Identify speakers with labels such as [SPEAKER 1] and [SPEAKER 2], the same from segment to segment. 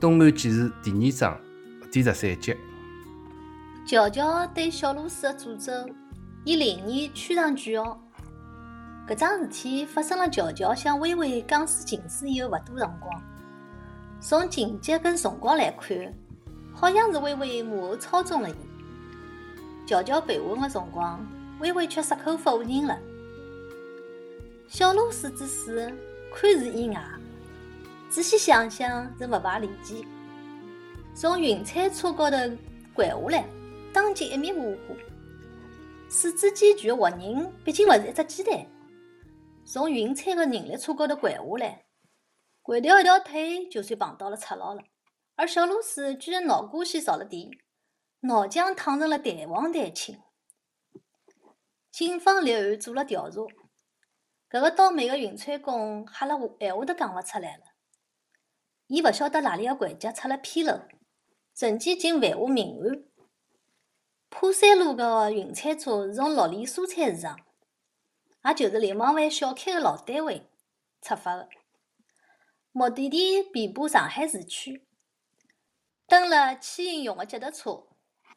[SPEAKER 1] 东汉纪事第二章第十三集。
[SPEAKER 2] 乔乔对小露丝的诅咒，以灵验曲上句号。搿桩事体发生了乔乔向微微讲述情史以后勿多辰光。从情节跟辰光来看，好像是微微幕后操纵了伊。乔乔被问的辰光，微微却矢口否认了。小露丝之死看似意外，仔细想想是勿排理解。从云彩车高头掼下来，当即一面雾化。四肢健全的活人毕竟勿是一只鸡蛋。从云彩的人力车高头掼下来，掼掉一条腿，就算碰到了赤佬了。而小露丝居然脑瓜先着了地，脑浆烫成了蛋黄蛋青。警方立案做了调查。搿个倒霉个云彩工吓了闲话都讲勿出来了。伊勿晓得哪里个环节出了纰漏，瞬间竟犯下命案。破山路个运菜车是从绿里蔬菜市场，也就是流氓犯小开个老单位出发个，目的地遍布上海市区。登了牵引用个脚踏车，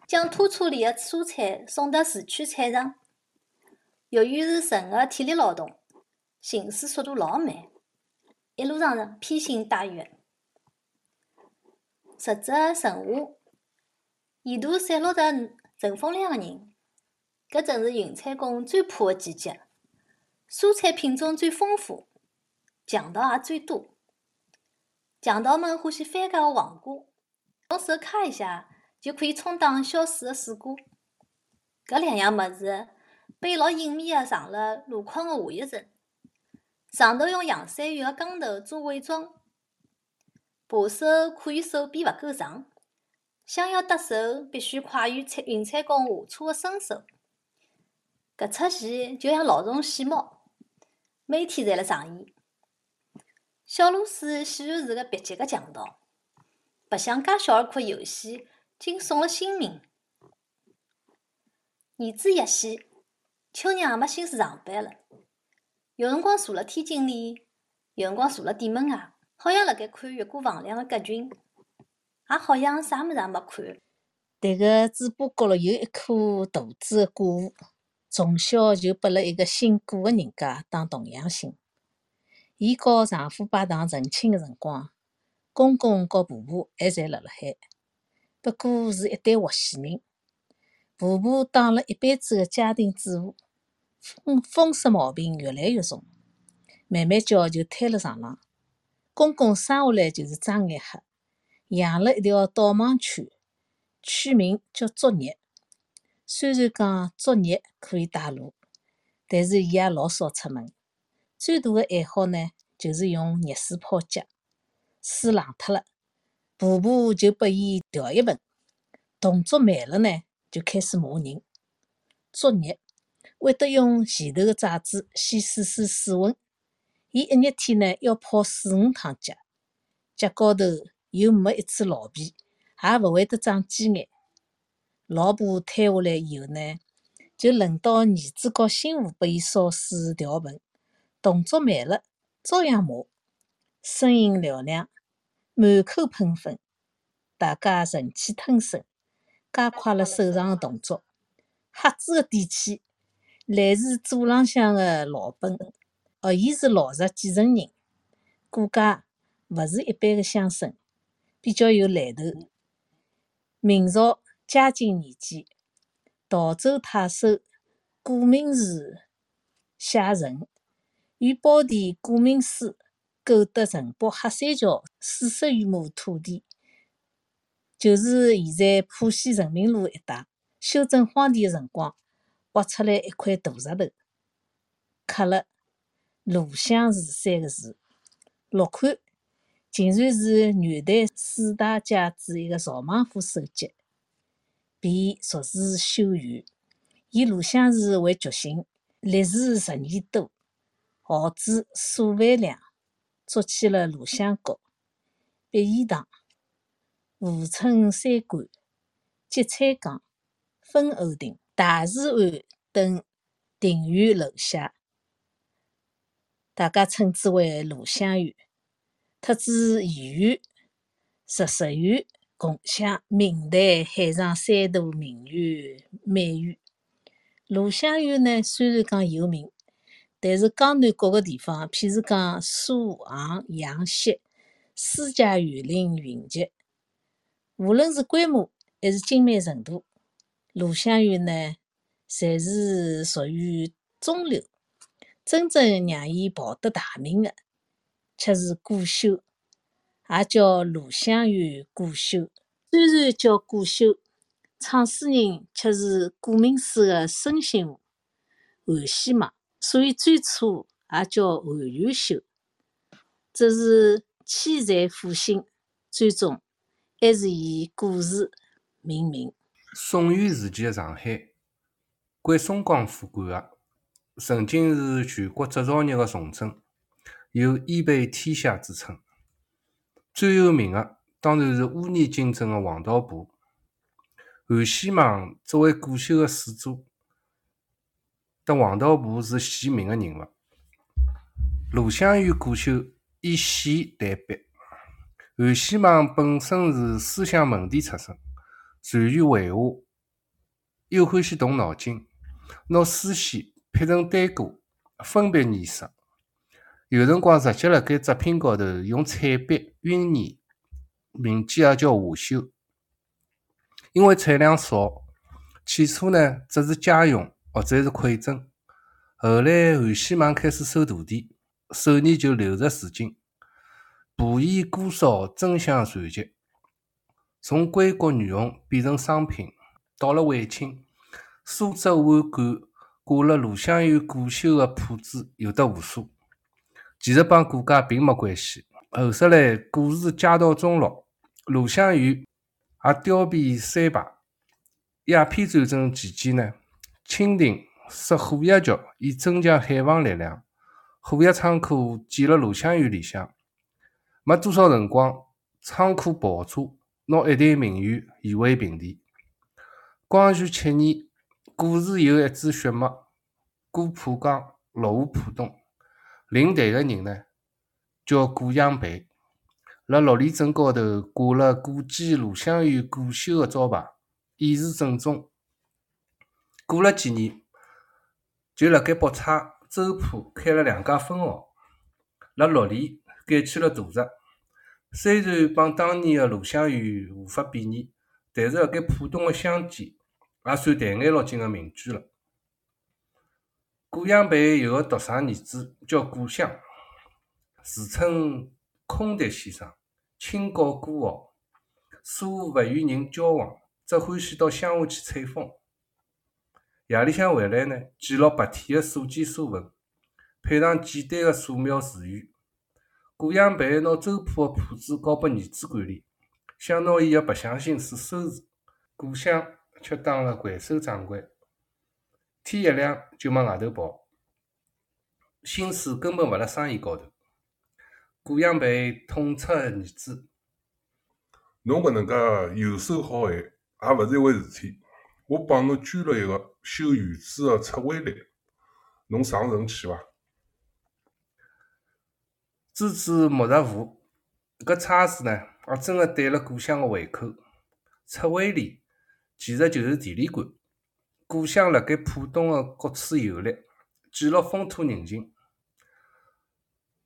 [SPEAKER 2] 将拖车里个蔬菜送到市区菜场。由于是纯个体力劳动。行驶速度老慢，一路上披星戴月，日着晨雾，沿途散落着乘风凉个人。搿正是云彩工最怕个季节，蔬菜品种最丰富，强盗也最多。强盗们欢喜翻家个黄瓜，用手揩一下就可以充当消暑个水果。搿两样物事被老隐秘个藏辣路框个下一层。上头用洋山芋个钢头做伪装，扒手可以手臂勿够长，想要得手必须快于彩云彩工下车个身手。搿出戏就像老鼠戏猫，每天侪辣上演。小露丝显然是个蹩脚个强盗，白相介小儿科游戏，竟送了性命。儿子一死，秋娘也没心思上班了。有辰光坐辣天井里，有辰光坐辣店门外，好像辣盖看越过房梁个鸽群，也好像啥物事也没看。
[SPEAKER 3] 迭个嘴巴角头有一颗大珠个果，从小就拨了一个姓顾个人家当童养媳。伊和丈夫拜堂成亲个辰光，公公和婆婆还侪辣辣海，不过是一对活死人。婆婆当了一辈子个家庭主妇。风风湿毛病越来越重，慢慢叫就瘫辣床浪。公公生下来就是张眼黑，养了一条导盲犬，取名叫作孽。虽然讲作孽可以带路，但是伊也老少出门。最大的爱好呢，就是用热水泡脚。水冷脱了，婆婆就拨伊调一盆。动作慢了呢，就开始骂人。作孽。会得用前头个爪子先试试水温，伊一日天呢要泡四五趟脚，脚高头又没一处老皮，也勿会得长鸡眼。老婆瘫下来以后呢，就轮到儿子和媳妇拨伊烧水调盆，动作慢了，照样骂，声音嘹亮，满口喷粪，大家忍气吞声，加快了手上的动作，瞎子个底气。来自祖浪向的老本，学伊是老实继承人，顾家勿是一般的乡绅，比较有来头。明朝嘉靖年间，陶州太守顾明时写陈，与胞弟顾明书购得城北黑山桥四十余亩土地，就是现在浦西人民路一带。修整荒地的辰光。挖出来一块大石头，刻了“鲁相寺”三个字，落款竟然是元代四大家之一个曹孟頫手迹，便属实修缘。以鲁相寺为剧情，历时十年多，耗资数万两，筑起了鲁相阁、碧仪堂、富春山馆、积彩岗、分后亭。大慈庵等庭院楼下，大家称之为鲁香园。特指寺院十十元共享明代海上三大名园美园。鲁香园呢，虽然讲有名，但是江南各个地方，譬如讲苏杭、阳溪、私家园林、云集，无论是规模还是精美程度，鲁香园呢，侪是属于中流。真正让伊跑得大名的，却是顾修，也叫鲁香园古修。虽然叫顾修。创始人却是顾名思的孙姓户韩希望，所以最初也叫韩元绣。只是妻财复兴，最终还是以顾氏命名。
[SPEAKER 1] 宋元时期的上海，归松江府管的，曾经是全国制造业的重镇，有“衣被天下”之称。最有名的当然是乌泥泾镇的黄道铺。韩希望作为古修的始祖，得黄道铺是鲜明的人物。鲁香园古绣以线代笔，韩希望本身是思想门第出身，善于绘画，又欢喜动脑筋，拿丝线劈成单歌，分别颜色。有辰光直接辣盖作品高头用彩笔晕染，名记也叫画绣。因为产量少，起初呢只是家用或者是馈赠。后来韩希望开始收徒弟，手艺就流入至今。布艺锅烧争相传集，从归国女红变成商品。到了晚清，苏州碗馆挂了鲁香园古修的铺子有得无数。其实帮顾家并没关系。后首来故事家道中落，鲁香园。也凋敝三败，鸦片战争期间呢，清廷设虎跃局以增强海防力量。虎跃仓库建了鲁香园里向，没多少辰光，仓库爆炸，拿一代名园夷为平地。光绪七年，故事有一支血脉，过浦江，落户浦东，领队的人呢，叫顾养培。辣六里镇高头挂了古建鲁香园古修的招牌，以示正宗。过了几年，就辣盖北岔周浦开了两家分号，辣六里改起了大闸。虽然帮当年的鲁香园无法比拟，但是辣盖浦东的乡间，也算淡眼落金的名句了。顾养培有个独生儿子叫顾湘，自称空谈先生。清高孤傲，似乎勿与人交往，只欢喜到乡下去采风。夜里向回来呢，记录白天的所见所闻，配上简单的素描词语。顾养培拿周铺的铺子交拨儿子管理，想拿伊的白相心思收拾。顾湘却当了会首掌柜，天一亮就往外头跑，心思根本勿辣生意高头。顾养培痛斥儿子：“
[SPEAKER 4] 侬搿能介游手好闲，也勿是一回事体。我帮侬捐了一个修院子的测绘来，侬上阵去伐？”
[SPEAKER 1] 支支莫若虎，搿差事呢，也真个对了顾湘个胃口。测绘里其实就是地理馆。故乡辣盖浦东的各处游历，记录风土人情。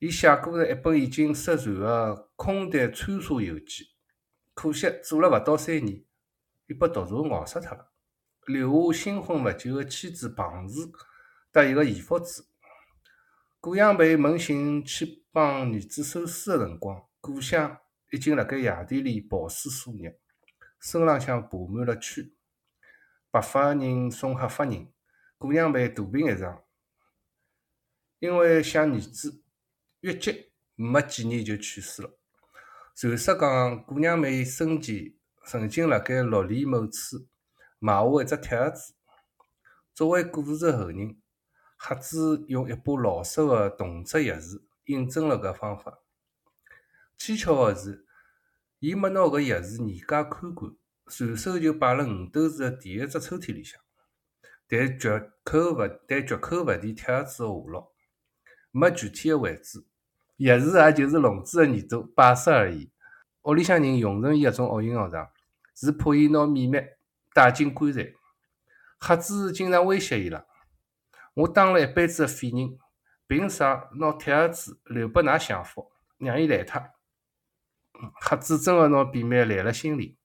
[SPEAKER 1] 伊写过了一本已经失传的《空笛穿梭游记》，可惜做了勿到三年，伊被毒蛇咬死脱了，留下新婚勿久的妻子庞氏搭一个姨夫子。顾养培扪心去帮儿子收尸的辰光，故乡已经辣盖野地里刨书数日，身浪向爬满了蛆。白发人送黑发人，顾养培大病一场，因为想儿子。越急，没几年就去世了。传说讲，姑娘梅生前曾经辣盖绿里某处埋下一只铁盒子，作为故事的后人，盒子用一把老式的铜制钥匙印证了搿方法。蹊跷的是，伊没拿搿钥匙严加看管，随手就摆辣五斗橱的第一只抽屉里向。但绝口勿但绝口勿提铁盒子的下落，没具体的位置。钥匙也就是笼子的耳朵摆设而已。屋里向人用成伊搿种恶形学场，是怕伊拿秘密带进棺材。瞎子经常威胁伊拉：“我当了一辈子的废人，凭啥拿铁盒子留拨㑚享福，让伊来脱？”瞎子真个拿秘密烂辣心里，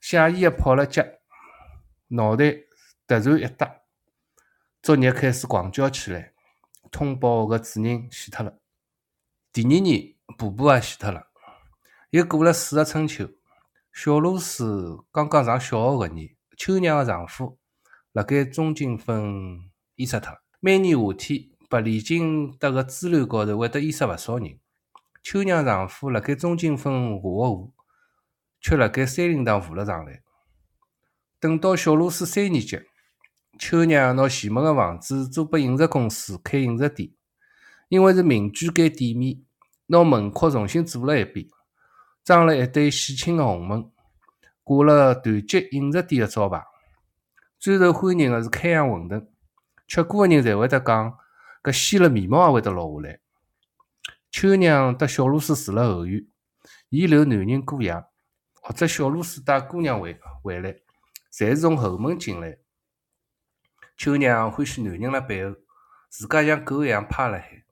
[SPEAKER 1] 写意个跑了脚，脑袋突然一搭，作业开始狂叫起来，通报个主人死脱了。第二年，婆婆也死脱了。又过了四个春秋，小露水刚刚上小学搿年，秋娘个丈夫辣盖中金分淹死脱。每年夏天，白丽金搭个支流高头会得淹死勿少人。秋娘丈夫辣盖中金分下个河，却辣盖山林塘浮了上来。等到小露水三年级，秋娘拿前门个房子租拨饮食公司开饮食店，因为是民居改店面，拿门框重新做了一遍，装了一对喜庆个红门，挂了团结饮食店个招牌。最受欢迎个是开阳馄饨，吃过个人侪会得讲，搿鲜了面毛也会得落下来。秋娘搭小露水住了后院，伊留男人过夜，或者小露水带姑娘回回来，侪是从后门进来。秋娘欢喜男人辣背后，自家像狗一样趴辣海，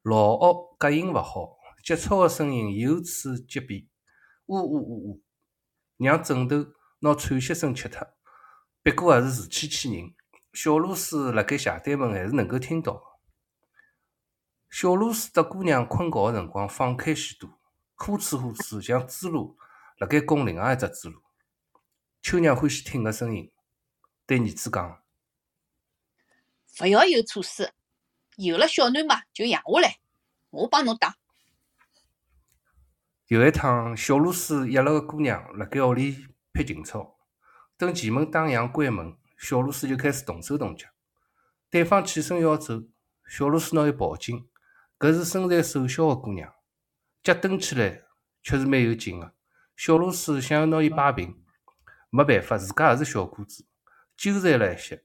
[SPEAKER 1] 老屋隔音勿好，急促个声音由此及彼，呜呜呜呜，让枕头拿喘息声吃脱。别过也是自欺欺人，小露水辣盖斜对门还是能够听到。小露水搭姑娘困觉个辰光放开许多，呼哧呼哧像猪猡辣盖拱另外一只猪猡。秋娘欢喜听个声音，对儿子讲：“
[SPEAKER 5] 勿要有措施，有了小囡嘛就养下来，我帮侬打。”
[SPEAKER 1] 有一趟，小露丝约了个姑娘辣盖屋里劈情操，等前门打烊关门，小露丝就开始动手动脚。对方起身要走，小露丝拿伊抱紧。搿是身材瘦小个姑娘，脚蹬起来却是蛮有劲个。小露水想要拿伊摆平，没办法，自家也是小个子，纠缠了一些。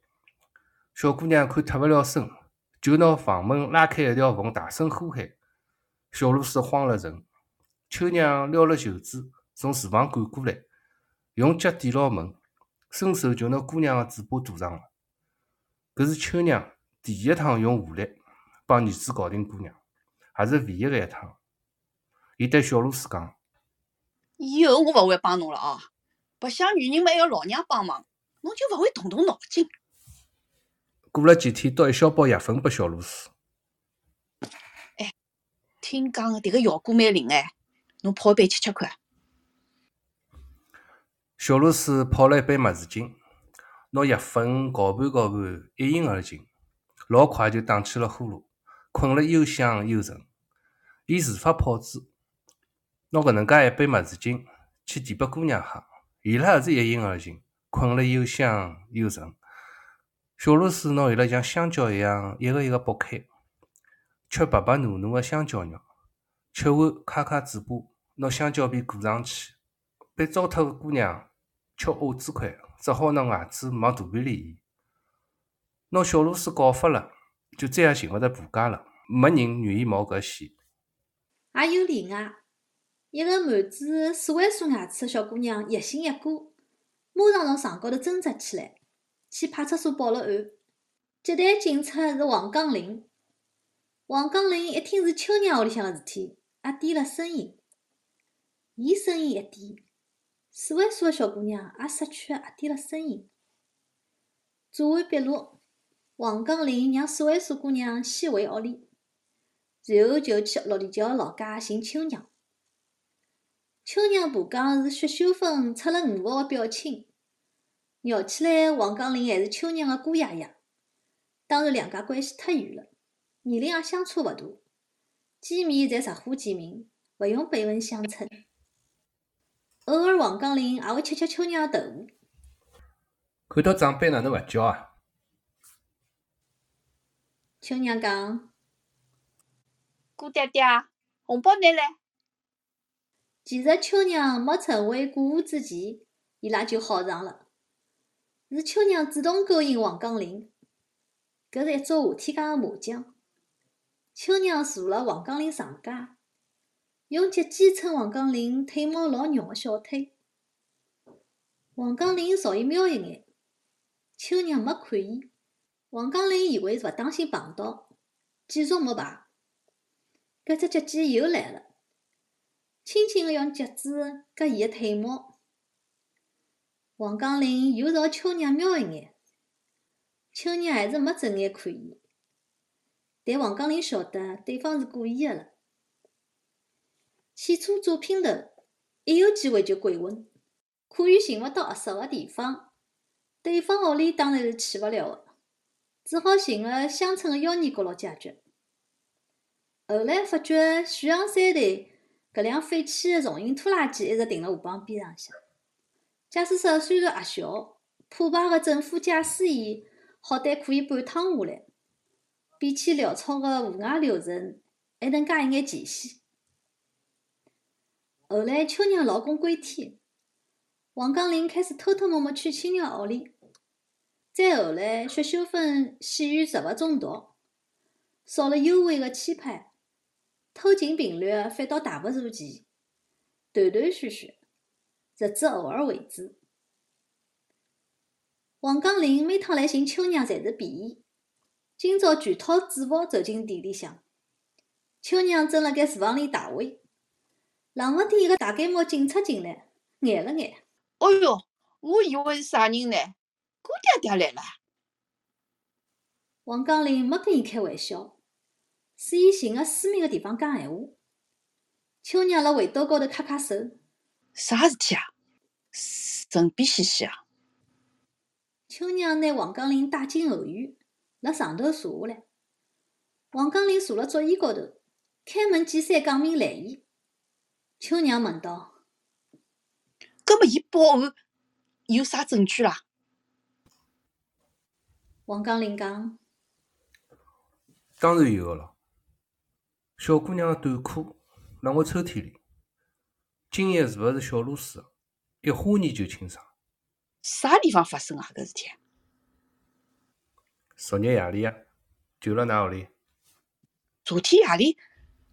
[SPEAKER 1] 小姑娘看脱勿了身，就拿房门拉开一条缝，大声呼喊。小露水慌了神，秋娘撩了袖子从厨房赶过来，用脚抵牢门，伸手就拿姑娘个嘴巴堵上了。搿是秋娘第一趟用武力帮儿子搞定姑娘。也是唯一个一趟。伊对小露丝讲：“
[SPEAKER 5] 以后我勿会帮侬了啊，白相女人嘛还要老娘帮忙，侬就勿会动动脑筋。”
[SPEAKER 1] 过了几天，倒一小包药粉拨小露丝。
[SPEAKER 5] 哎，听讲个迭个效果蛮灵哎，侬泡一杯吃吃看。
[SPEAKER 1] 小露丝泡了一杯麦子精，拿药粉搅拌搅拌，一饮而尽，老快就打起了呼噜，困了又香又沉。伊自发泡制，拿搿能介一杯墨水精去递拨姑娘喝，伊拉也是一饮而尽，困了又香又沉。小露水拿伊拉像香蕉一样一个一个剥开，吃白白糯糯个香蕉肉，吃完揩揩嘴巴，拿香蕉皮裹上去。被糟蹋个姑娘吃鸭子块，只好拿牙齿往肚皮里咽。拿小露水搞发了，就再也寻勿着婆家了，没人愿意冒搿险。
[SPEAKER 2] 也有例外，一个满嘴四位数牙齿的小姑娘，野心一过，马上从床高头挣扎起来，去派出所报了案。接待警察是王刚林。王刚林一听是秋娘屋里向个事体，也低了声音。伊声音一低，四位数个小姑娘也识趣个也低了声音。做完笔录：王刚林让四位数姑娘先回屋里。然后就去六里桥老家寻秋娘。秋娘婆讲是薛秀芬出了五毛个表亲，绕起来王刚林还是秋娘的姑爷爷。当然两家关系太远了，年龄也相差勿大，见面侪直呼其名，勿用辈分相称。偶尔王刚林也会吃吃秋娘个豆腐。
[SPEAKER 1] 看到长辈哪能勿叫啊？
[SPEAKER 2] 秋娘讲。
[SPEAKER 5] 姑爹爹，红包拿来。
[SPEAKER 2] 其实秋娘没成为过户之前，伊拉就好上了。是秋娘主动勾引王刚林，搿是一桌夏天家个麻将。秋娘坐辣王刚林床家，用脚尖蹭王刚林腿毛老肉个小腿。王刚林朝伊瞄一眼，秋娘没看伊。王刚林以为是勿当心碰到，继续摸排。搿只脚尖又来了，轻轻个用脚趾夹伊个腿毛。王刚林又朝秋娘瞄一眼，秋娘还是没正眼看伊。但王刚林晓得对方是故意个了。汽车左拼头，一有机会就鬼混，可以寻勿到合适个地方，对方屋里当然是去勿了个，只好寻个乡村个妖孽角落解决。后来发觉徐阳山队搿辆废弃个重型拖拉机一直停辣河浜边浪向。驾驶室虽然狭小，破败个政府驾驶椅好歹可以半躺下来，比起潦草个户外流程还能加一眼前线。后来秋娘老公归天，王刚林开始偷偷摸摸去亲娘屋里，再后来薛秀芬死于食物中毒，少了优惠个期盼。偷情频率反倒大不如前，断断续续，直至偶尔为止。王刚林每趟来寻秋娘，侪是便宜。今朝全套制服走进店里向，秋娘正辣盖厨房里打煨，冷勿丁一个大盖帽警察进来，眼了眼。
[SPEAKER 5] 哦哟，我以为是啥人呢？姑爹爹来了。
[SPEAKER 2] 王刚林没跟伊开玩笑。使伊寻个私密个地方讲闲话。秋娘辣围兜高头揩揩手，
[SPEAKER 5] 啥事体啊？神秘兮兮啊！
[SPEAKER 2] 秋娘拿王刚林带进后院，辣床头坐下来。王刚林坐辣桌椅高头，开门见山讲明来意。秋娘问道：“
[SPEAKER 5] 搿么伊报案有啥证据啦？”
[SPEAKER 2] 王刚林讲：“
[SPEAKER 1] 当然有个咯。”小姑娘的短裤辣我抽屉里，今夜是勿是小露水个？一花年就清爽。
[SPEAKER 5] 啥地方发生啊？搿事体？
[SPEAKER 1] 昨日夜里啊，就辣㑚屋里。
[SPEAKER 5] 昨天夜里，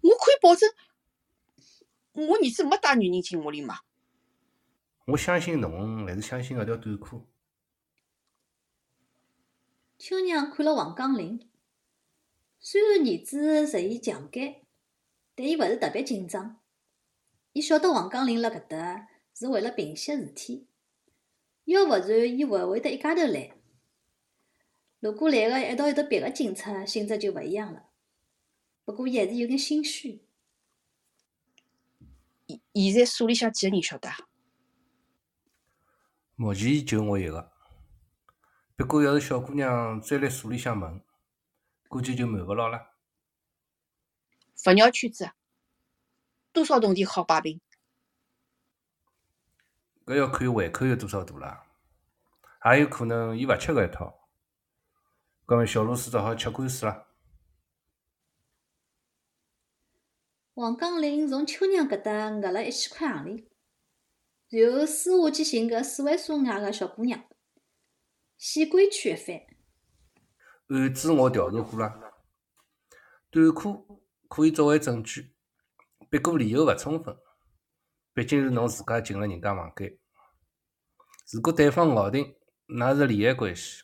[SPEAKER 5] 我可以保证，我儿子没带女人进屋里嘛。
[SPEAKER 1] 我相信侬，还是相信搿条短裤？
[SPEAKER 2] 秋娘看了王刚林。虽然儿子实现强奸，但伊勿是特别紧张。伊晓得王刚林辣搿搭是为了平息事体，要勿然伊勿会得一家头来。如果来个一道有得别个警察，性质就勿一样了。不过伊还是有眼心虚。
[SPEAKER 5] 现现在所里向几个人晓得？
[SPEAKER 1] 目前就我一个。不过要是小姑娘再来所里向问，估计就瞒勿牢了。
[SPEAKER 5] 佛鸟圈子，多少铜钿好摆平？
[SPEAKER 1] 搿要看胃口有多少大了，也有可能伊勿吃搿一套。搿么小螺丝只好吃官司了。
[SPEAKER 2] 王江林从秋娘搿搭讹了一千块行钿，然后私下去寻搿四位数外个小姑娘，先规劝一番。
[SPEAKER 1] 案子我调查过了，短裤可以作为证据，不过理由勿充分。毕竟是侬自家进了人家房间，如果对方咬定㑚是恋爱关系，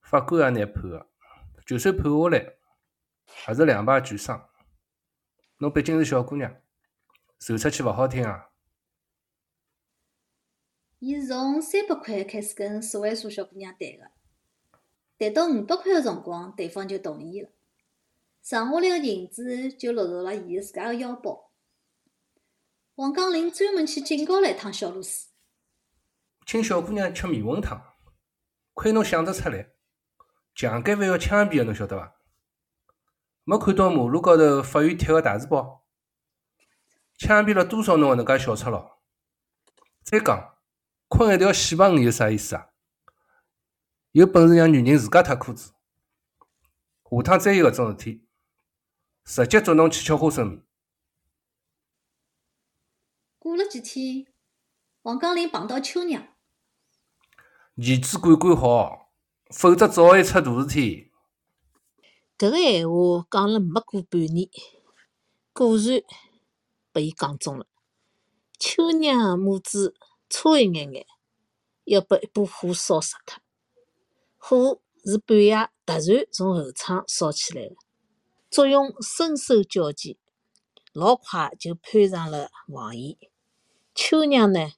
[SPEAKER 1] 法官也难判个。就算判下来，也是两败俱伤。侬毕竟是小姑娘，传出去勿好听啊。
[SPEAKER 2] 伊是从三百块开始跟四位数小姑娘谈个。谈到五百块的辰光，对方就同意了，剩下来个银子就落入了伊自家的腰包。王刚林专门去警告了一趟小露丝，
[SPEAKER 1] 请小姑娘吃面魂汤，亏侬想得出来，强奸犯要枪毙的，侬晓得伐？没看到马路高头法院贴个大字报，枪毙了多少侬搿能介小赤佬？再讲，困一条细胖鱼有啥意思啊？有本事让女人自家脱裤子，下趟再有搿种事体，直接捉侬去吃花生米。
[SPEAKER 2] 过了几天，王刚林碰到秋娘，
[SPEAKER 1] 儿子管管好，否则早晚出大事体。
[SPEAKER 3] 搿个闲话讲了没过半年，果然被伊讲中了。秋娘母子差一眼眼，要把一把火烧死脱。火是半夜突然从后窗烧起来的，作用身手矫健，老快就攀上了房檐。秋娘呢，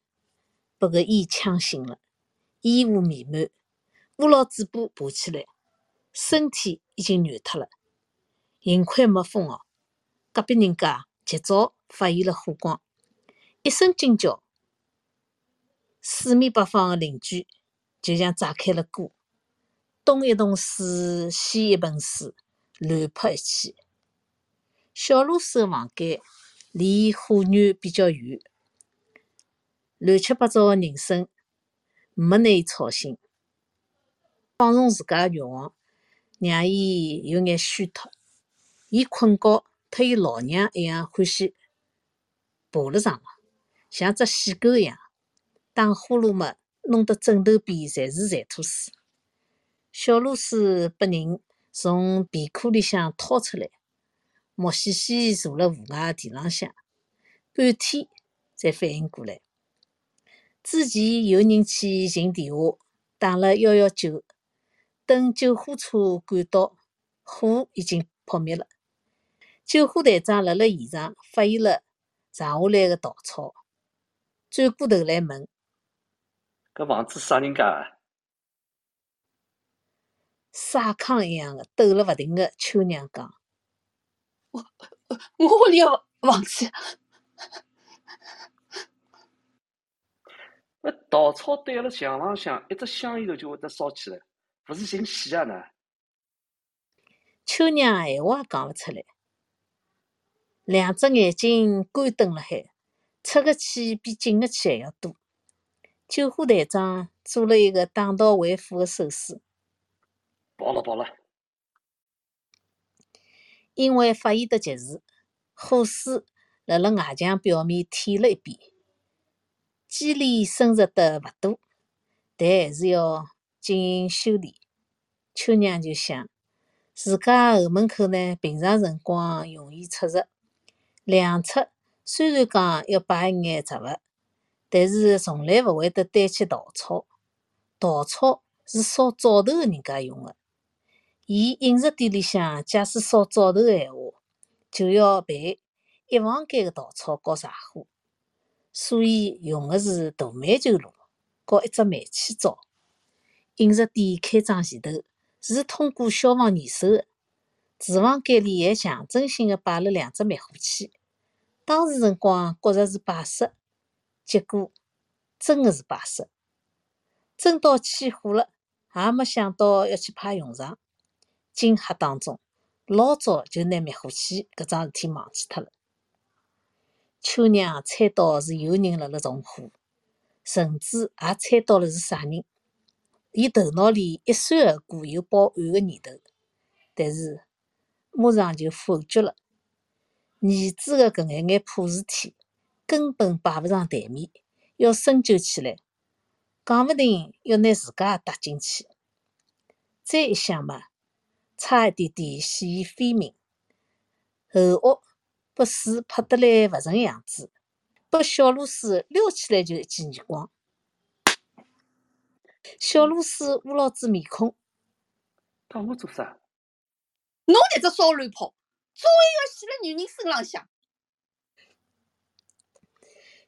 [SPEAKER 3] 被搿烟呛醒了，烟雾弥漫，捂牢嘴巴爬起来，身体已经软脱了。幸亏没风哦，隔壁人家及早发现了火光，一声惊叫，四面八方的邻居就像炸开了锅，东一桶水，西一盆水，乱泼一气。小露水的房间离火源比较远，乱七八糟的人生没拿伊吵醒，放纵自家的欲望，让伊有眼虚脱。伊困觉，特伊老娘一样欢喜爬了上床，像只细狗一样打呼噜么，弄得枕头边侪是馋吐水。小露丝被人从皮裤里向掏出来，木兮兮坐辣户外地浪向，半天才反应过来。之前有人去寻电话，打了幺幺九，等救护车赶到，火已经扑灭了。救护队长辣辣现场发现了剩下来的稻草，转过头来问：“
[SPEAKER 6] 搿房子啥人家？”
[SPEAKER 3] 沙糠一样的抖了勿停的秋娘讲：“
[SPEAKER 5] 我我屋里个房子，
[SPEAKER 6] 搿稻草堆辣墙浪向，一只香烟头就会得烧起来，勿是寻死啊呢？”
[SPEAKER 3] 秋娘闲话也讲勿出来。两只眼睛干瞪辣海，出个气比进个气还要多。救护队长做了一个打道回府的手势。
[SPEAKER 6] 跑了跑了。
[SPEAKER 3] 因为发现得及时，火势辣辣外墙表面舔了一遍，肌理损失得勿多，但还是要进行修理。秋娘就想，自家后门口呢，平常辰光容易出入。两侧虽然讲要摆一眼植物，但是从来勿会得堆起稻草。稻草是烧灶头的人家用的。伊饮食店里向假使烧灶头的闲话，就要备一房间的稻草和柴火，所以用的是大煤球炉和一只煤气灶。饮食店开张前头是通过消防验收的。厨房间里还象征性个摆了两只灭火器，当时辰光觉着是摆设，结果真的是摆设。真到起火了，也没想到要去派用场。惊吓当中，老早就拿灭火器搿桩事体忘记脱了。秋娘猜到是有人辣辣纵火，甚至也猜到了是啥人。伊头脑里一闪而过有报案的念头，但是。马上就否决了，儿子的搿眼眼破事体根本摆勿上台面，要深究起来，讲勿定要拿自家也搭进去。再一想嘛，差一点点死于非命，后屋被水泼得来勿成样子，被小螺丝撩起来就一记耳光。小螺丝捂牢子面孔，
[SPEAKER 6] 打我做啥？
[SPEAKER 5] 侬迭只骚乱炮，早晚要死辣女人身浪向。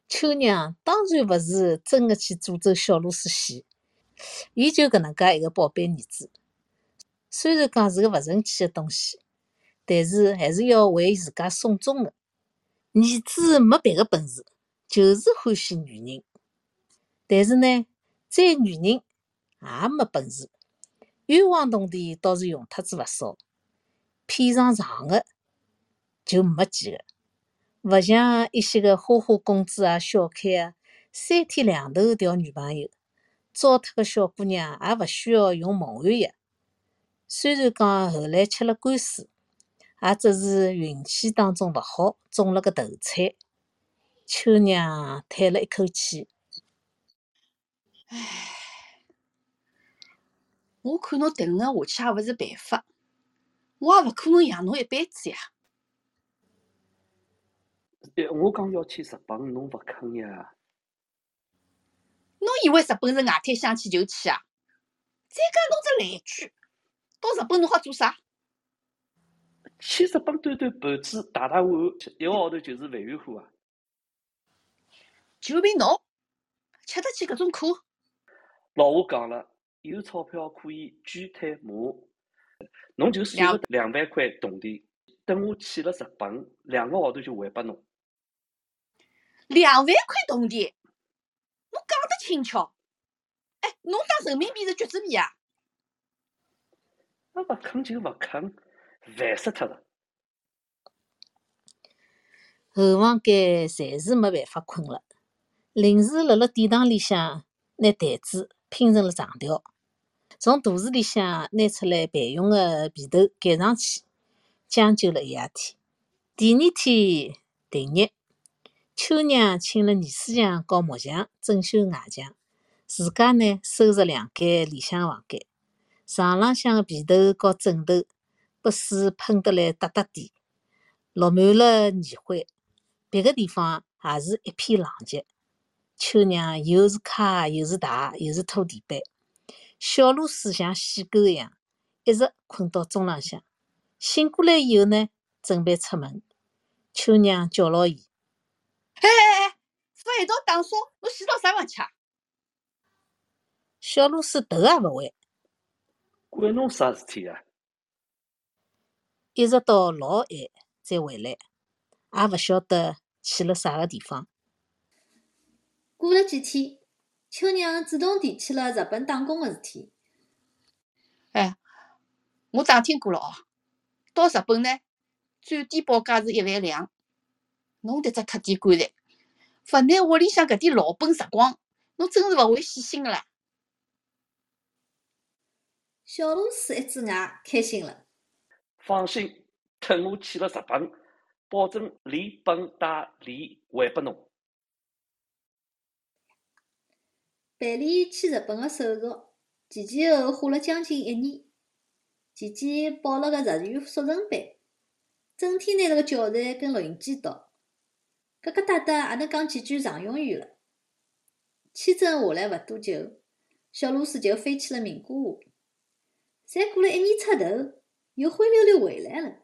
[SPEAKER 3] 秋娘当然勿是真的去诅咒小露丝死，伊就搿能介一个宝贝儿子，虽然讲是个勿成器个东西，但是还是要为自家送终个。儿子没别个本事，就是欢喜女人，但是呢，再女人也没本事，冤枉铜钿倒是用脱子勿少。骗上床的就没几个，勿像一些个花花公子啊、小开啊，三天两头调女朋友，糟脱个小姑娘也勿需要用蒙汗药。虽然讲后来吃了官司，也只是运气当中勿好，中了个头彩。秋娘叹了一口气：“
[SPEAKER 5] 唉，我看侬迭能下去也勿是办法。”我也勿可能养侬一辈子呀！
[SPEAKER 6] 哎，我讲要去日本，侬勿肯呀？
[SPEAKER 5] 侬以为日本是外滩想去就去啊？再讲侬只烂鬼，到日本侬好做啥？
[SPEAKER 6] 去日本端端盘子、打打碗，一个号头就是万元户啊！
[SPEAKER 5] 就凭侬吃得起搿种苦？
[SPEAKER 6] 老话讲了，有钞票可以锯腿马，侬就算有两万块铜钿，等我去了日本，两个号头就还拨侬。
[SPEAKER 5] 两万块铜钿，侬讲得轻巧？哎，侬当人民币是橘子币啊？
[SPEAKER 6] 勿肯就勿肯，烦死脱了。
[SPEAKER 3] 后房间暂时没办法困了，临时辣辣殿堂里向拿台子拼成了长条，从肚子里向拿出来备用的被头盖上去，将就了一夜天。第二天定日，秋娘请了泥水匠和木匠整修外墙，自家呢收拾两间理想房间。床浪向的被头和枕头被水喷得来哒哒滴，落满了泥灰，别个地方也是一片狼藉。秋娘又是擦又是汏又是拖地板，小露丝像细狗一样，一直困到中浪向。醒过来以后呢，准备出门。秋娘叫牢伊：“
[SPEAKER 5] 哎哎哎，勿一道打扫，侬洗到啥辰光去啊？”
[SPEAKER 3] 小露丝头也勿回。
[SPEAKER 6] 管侬啥事体啊！
[SPEAKER 3] 一直到老晚才回来，也勿晓得去了啥个地方。
[SPEAKER 2] 过了几天，秋娘主动提起了日本打工个事体。
[SPEAKER 5] 哎，我打听过了哦，到日本呢，最低报价是一万两。侬迭只特地棺材，勿拿屋里向搿点老本拾光，侬真是勿会死心个啦！
[SPEAKER 2] 小露丝一只牙，开心了。
[SPEAKER 6] 放心，等我去了日本，保证连本带利还拨侬。
[SPEAKER 2] 办理去日本个手续，前前后后花了将近一年。期间报了个日语速成班，整天拿了个教材跟录音机读，疙疙瘩瘩也能讲几句常用语了。签证下来勿多久，小露丝就飞去了名古屋。才过了一年出头，又灰溜溜回来了。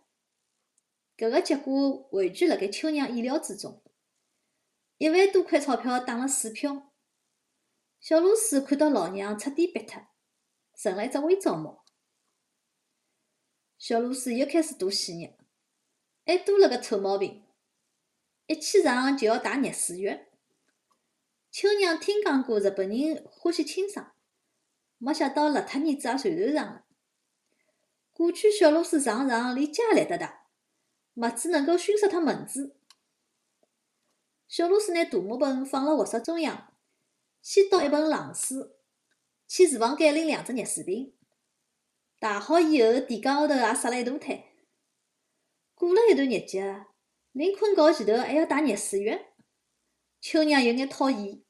[SPEAKER 2] 搿个结果完全辣盖秋娘意料之中。一万多块钞票打了水漂，小露丝看到老娘彻底憋脱，成了一只微糟猫。小露丝又开始大鲜肉，还多了个臭毛病，一起床就要洗热水浴。秋娘听讲过日本人欢喜清爽，没想到邋遢儿子也传染上了。过去小螺丝上床连家也懒得汏，墨子能够熏死脱蚊子。小螺丝拿大木盆放辣卧室中央，先倒一盆冷水，去厨房间拎两只热水瓶。洗好以后，地缸后头也撒了一大滩。过了一段日脚，临困觉前头还要洗热水浴，秋娘有眼讨厌。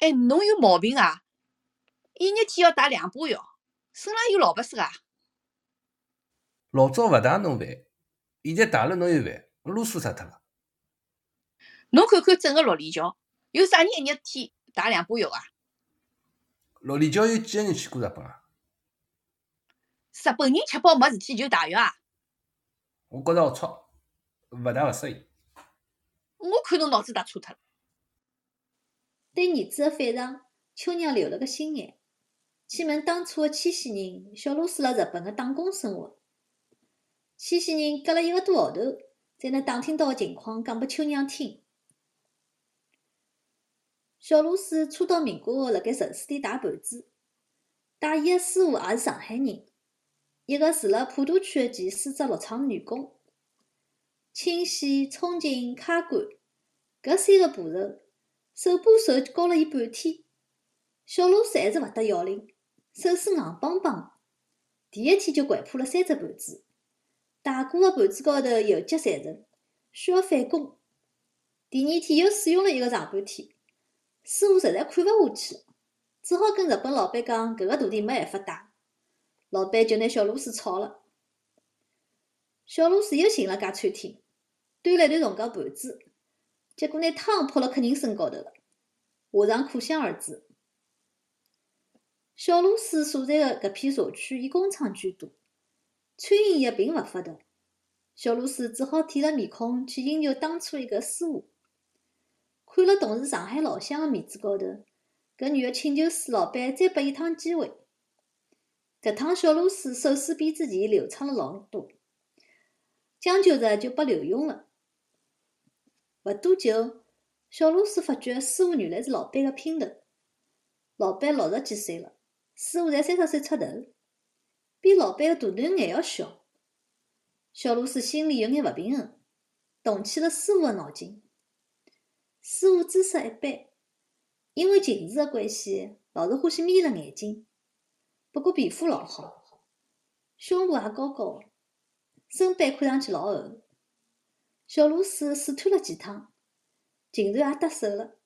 [SPEAKER 5] 哎，侬有毛病啊！一日天要洗两把浴。身浪有老白色啊？
[SPEAKER 1] 老早勿打侬烦，现在打了侬又烦，啰嗦死脱了。
[SPEAKER 5] 侬看看整个六里桥，有啥人一日天打两把浴啊？
[SPEAKER 1] 六里桥有几个人去过日本啊？
[SPEAKER 5] 日本人吃饱没事体就打浴啊？
[SPEAKER 1] 我觉着龌龊，勿大勿适宜。
[SPEAKER 5] 我看侬脑子打错脱了。
[SPEAKER 2] 对儿子的反常，秋娘留了个心眼。去问当初的千禧人，小螺丝辣日本的打工生活。千禧人隔了一个多号头，才能打听到的情况讲拨秋娘听。小螺丝初到民国后，辣盖寿司店洗盘子，带伊的师傅也是上海人，一个住辣普陀区的前丝织六厂女工。清洗、冲净、揩干，搿三个步骤，手把手教了伊半天，小螺丝还是勿得要领。手是硬邦邦，第一天就掼破了三只盘子，大哥的盘子高头油积残存，需要返工。第二天又使用了一个上半天，师傅实在看勿下去，只好跟日本老板讲搿个徒弟没办法带，老板就拿小螺丝炒了。小螺丝又寻了家餐厅，端了一段重个盘子，结果拿汤泼了客人身高头了，下场可想而知。小露丝所在的搿片社区以工厂居多，餐饮业并勿发达。小露丝只好舔着面孔去寻求当初一个师傅。看了同是上海老乡的面子高头，搿女的请求师老板再拨一趟机会。搿趟小露丝手撕比之前流畅了老多，将就着就拨留用了。勿多久，小露丝发觉师傅原来是老板的姘头。老板六十几岁了，师傅才三十岁出头，比老板的大囡还要小。小螺丝心里有眼勿平衡，动起了师傅的脑筋。师傅姿色一般，因为近视的关系，老是欢喜眯着眼睛。不过皮肤老好，胸部也高高，身板看上去老厚。小螺丝试探了几趟，竟然也得手了。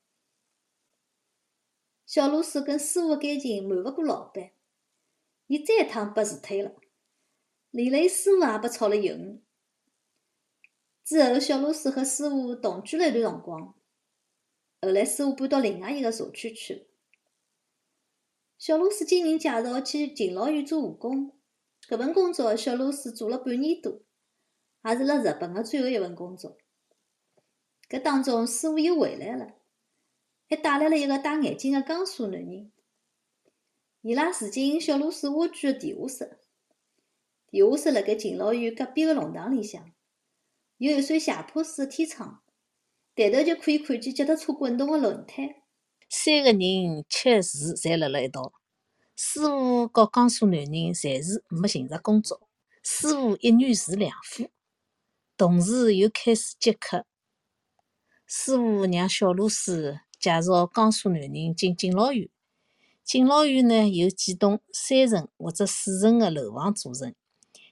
[SPEAKER 2] 小露丝跟师傅的感情瞒勿过老板，伊再一趟被辞退了，连累师傅也被炒了鱿鱼。之后，小露丝和师傅同居了一段辰光，后来师傅搬到另外一个社区去了。小露丝经人介绍去敬老院做护工，搿份工作小露丝做了半年多，也是辣日本的最后一份工作。搿当中，师傅又回来了。还带来了一个戴眼镜的江苏男人，伊拉住进小螺丝蜗居的地下室。地下室辣盖敬老院隔壁的弄堂里向，有一扇斜坡式的天窗，抬头就可以看见脚踏车滚动的轮胎。
[SPEAKER 3] 三个人吃住侪辣辣一道。师傅和江苏男人暂时没寻着工作，师傅一女住两夫，同时又开始接客。师傅让小螺丝。介绍江苏男人进敬老院，敬老院呢有几栋三层或者四层的楼房组成，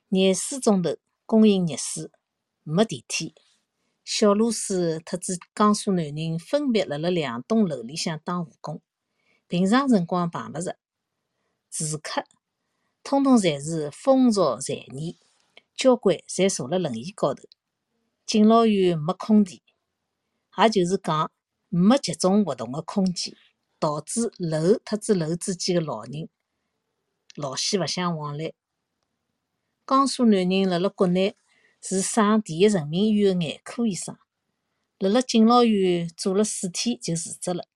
[SPEAKER 3] 廿四钟头供应热水，没电梯。小螺丝特子江苏男人分别辣辣两栋楼里向当护工，平常辰光碰勿着，住客通通侪是风烛残年，交关侪坐辣轮椅高头。敬老院没空调，也就是讲。没集中活动的空间，导致楼特子楼之间的老人老死勿相往来。江苏男人辣辣国内是省第一人民医院的眼科医生，辣辣敬老院做了四天就辞职了。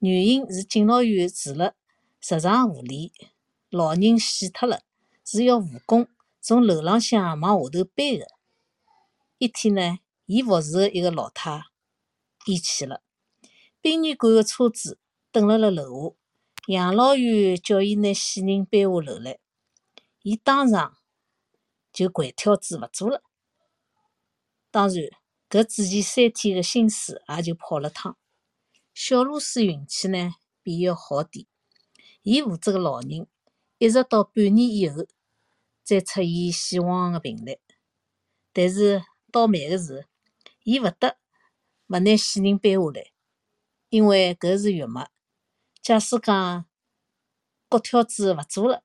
[SPEAKER 3] 原因是敬老院除了日常护理，老人死脱了是要护工从楼浪向往下头搬的。一天呢，伊服侍的一个老太咽气了。殡仪馆的车子等辣辣楼下，养老院叫伊拿死人搬下楼来，伊当场就跪跳子勿做了。当然，搿之前三天的心思也就泡了汤。小露丝运气呢比伊要好点，伊扶着个老人，一直到半年以后才出现死亡的病例。但是倒霉的是，伊勿得勿拿死人搬下来。因为搿是月末，假使讲国跳子勿做了，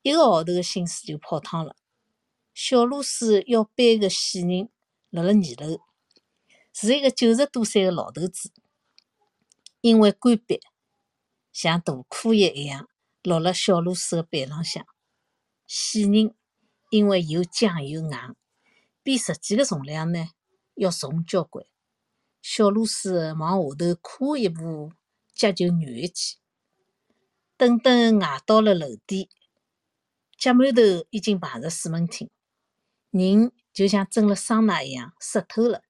[SPEAKER 3] 一个号头个心思就泡汤了。小螺丝要背个死人辣辣二楼，是一个九十多岁的老头子，因为干瘪，像大枯叶一样落辣小螺丝的背浪向。死人因为又僵又硬，比实际的重量呢要重交关。小露丝往下头跨一步，脚就软一记。等等，挨到了楼底，脚馒头已经碰着水门厅，人就像蒸了桑拿一样湿透了。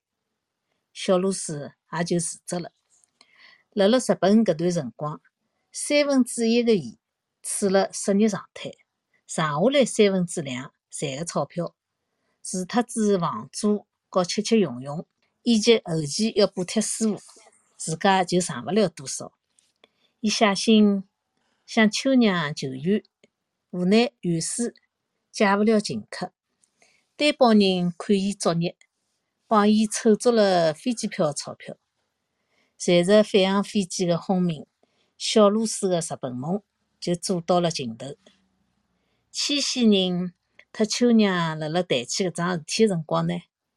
[SPEAKER 3] 小露丝也就辞职了。辣辣日本搿段辰光，三分之一个亿处了失业状态，剩下来三分之两赚个钞票，除脱子房租和吃吃用用。以及后期要补贴师傅，自家就剩勿了多少。伊写信向秋娘求援，无奈元帅解勿了请客，担保人看伊作孽，帮伊凑足了飞机票钞票。随着返航飞机的轰鸣，小露丝的日本梦就做到了尽头。千禧人特秋娘辣辣谈起搿桩事体的辰光呢，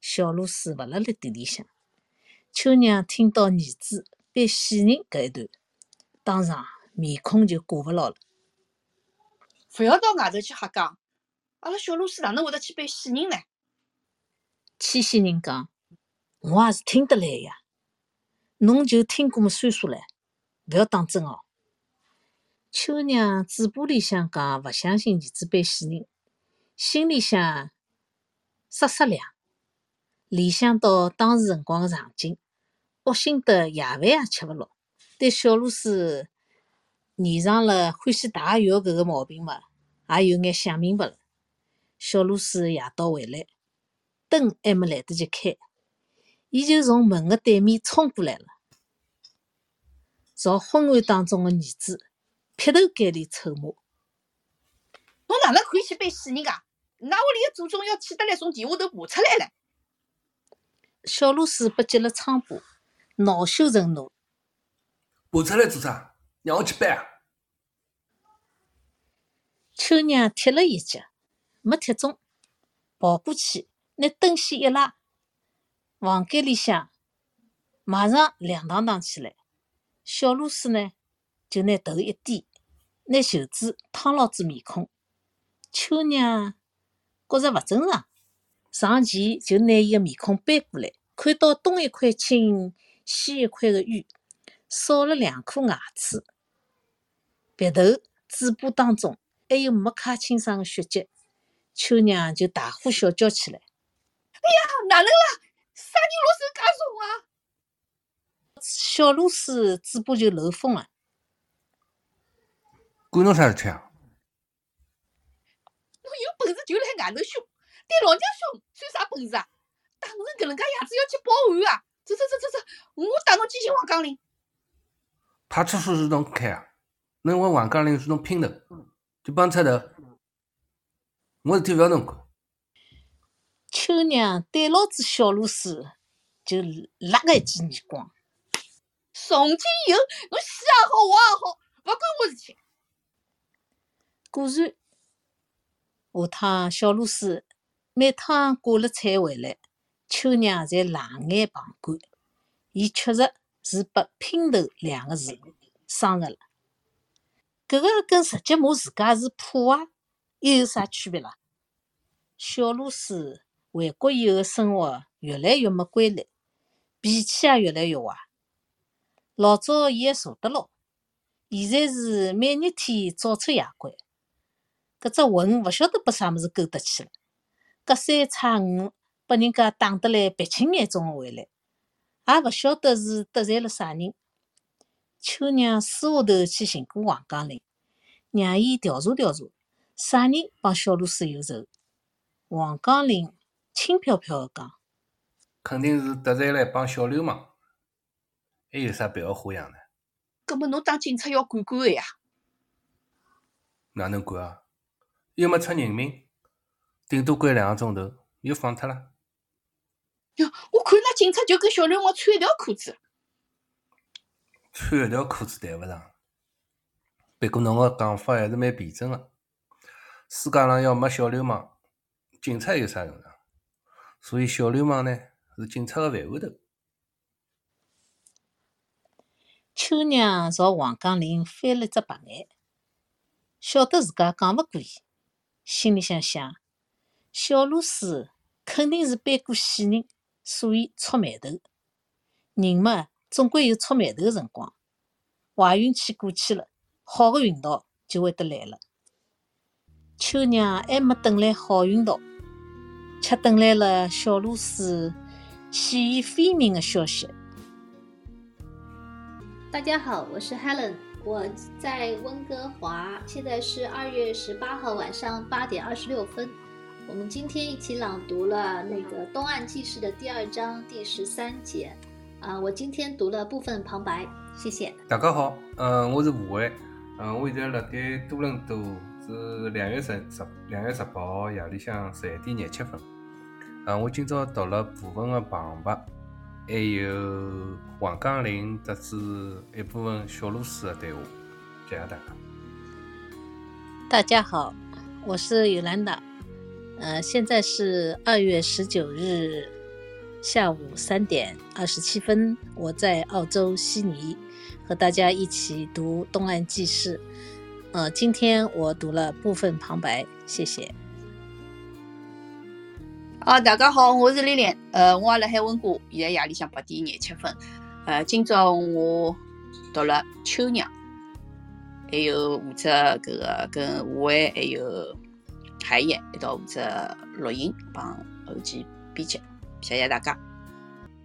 [SPEAKER 3] 小露水勿辣辣店里向。秋娘听到儿子被死人搿一段，当场面孔就挂勿牢了。
[SPEAKER 5] 勿要到外头去瞎讲，阿拉小露水哪能会得去背死人呢？
[SPEAKER 3] 牵线人讲：“我也是听得来呀，侬就听过么算数唻，勿要当真哦。”秋娘嘴巴里向讲勿相信儿子背死人，心里向撒撒凉。联想到当时辰光个场景，恶心得夜饭也吃勿落，对小露丝染上了欢喜汏浴搿个毛病嘛，也有眼想明白了。小露丝夜到回来，灯还没来得及开，伊就从门个对面冲过来了，朝昏暗当中个儿子。劈头盖脸臭骂：“
[SPEAKER 5] 侬哪能可以去背死人家？㑚屋里个祖宗要气得来从地下头爬出来了！”
[SPEAKER 3] 小露水被击了疮疤，恼羞成怒：“
[SPEAKER 1] 爬出来做啥？让我去背啊！”
[SPEAKER 3] 秋娘踢了一脚，没踢中，跑过去拿灯线一拉，房间里向马上亮堂堂起来。小露水呢？就拿头一低，拿袖子烫牢子面孔。秋娘觉着勿正常，上前就拿伊个面孔扳过来，看到东一块青，西一块个瘀，少了两颗牙齿，鼻头、嘴巴当中还有没擦清爽个血迹。秋娘就大呼小叫起来：“
[SPEAKER 5] 哎呀，哪能啦？啥人落手介重啊？”
[SPEAKER 3] 小露丝嘴巴就漏风了。
[SPEAKER 1] 管侬啥事体啊？
[SPEAKER 5] 侬有本事就辣海外头凶，对老娘凶算啥本事啊？打成搿能介样子要去报案啊！走走走走走，我带侬去寻王岗林。
[SPEAKER 1] 派出所是侬开啊？侬问王岗林是侬拼头，就帮出头，我事体勿要侬管。
[SPEAKER 3] 秋娘对牢子小露水，就辣个一记耳光。
[SPEAKER 5] 从今以后，侬死也好，活也好，勿关我事体。
[SPEAKER 3] 果然，下趟小露水每趟挂了彩回来，秋娘侪冷眼旁观。伊确实是被“姘头”两个字伤着了。搿个跟直接骂自家是破坏又有啥区别啦？小露丝回国以后生活越来越没规律，脾气也越来越坏。老早伊还坐得牢，现在是每日天早出夜归。搿只魂勿晓得被啥物事勾搭去了，隔三差五被人家打得来鼻青眼肿个回来，也勿晓得是得罪了啥人。秋娘私下头去寻过王刚林，让伊调查调查，啥人帮小露水有仇。王刚林轻飘飘地讲：“
[SPEAKER 1] 肯定是得罪了一帮小流氓，还有啥别个花样呢？”
[SPEAKER 5] 搿么侬当警察要管管个呀？
[SPEAKER 1] 哪能管啊？又没出人命，顶多关两个钟头，又放脱了。
[SPEAKER 5] 哟，我看那警察就跟小流氓穿一条裤子，
[SPEAKER 1] 穿一条裤子谈勿上。不过侬个讲法还是蛮辩证个。世界上要没小流氓，警察有啥用场？所以小流氓呢是警察个饭碗头。
[SPEAKER 3] 秋娘朝王岗林翻了只白眼，晓得自家讲勿过伊。心里想想，小露丝肯定是背过死人，所以搓眉头。人嘛，总归有搓眉头个辰光。坏运气过去了，好个运道就会得来了。秋娘还没等来好运道，却等来了小露丝起义飞命的消息。
[SPEAKER 2] 大家好，我是 Helen。我在温哥华，现在是二月十八号晚上八点二十六分。我们今天一起朗读了那个《东岸纪事》的第二章第十三节。啊，我今天读了部分旁白，谢谢。
[SPEAKER 1] 大家好，嗯，我是吴伟，嗯，我现在辣盖多伦多，是两月十十两月十八号夜里向十一点廿七分。嗯，我今朝读了部分的旁白。还有王刚林得知一部分小露丝的对话，谢谢大家。
[SPEAKER 3] 大家好，我是尤兰达。呃，现在是二月十九日下午三点二十七分，我在澳洲悉尼和大家一起读《东岸纪事》。呃，今天我读了部分旁白，谢谢。
[SPEAKER 5] 啊，大家好，我是丽丽。呃，我也辣海温哥，现在夜里向八点廿七分。呃，今朝我读了《秋娘》，还有五只搿个跟吴伟还有海燕一道负责录音帮后期编辑。谢谢大家。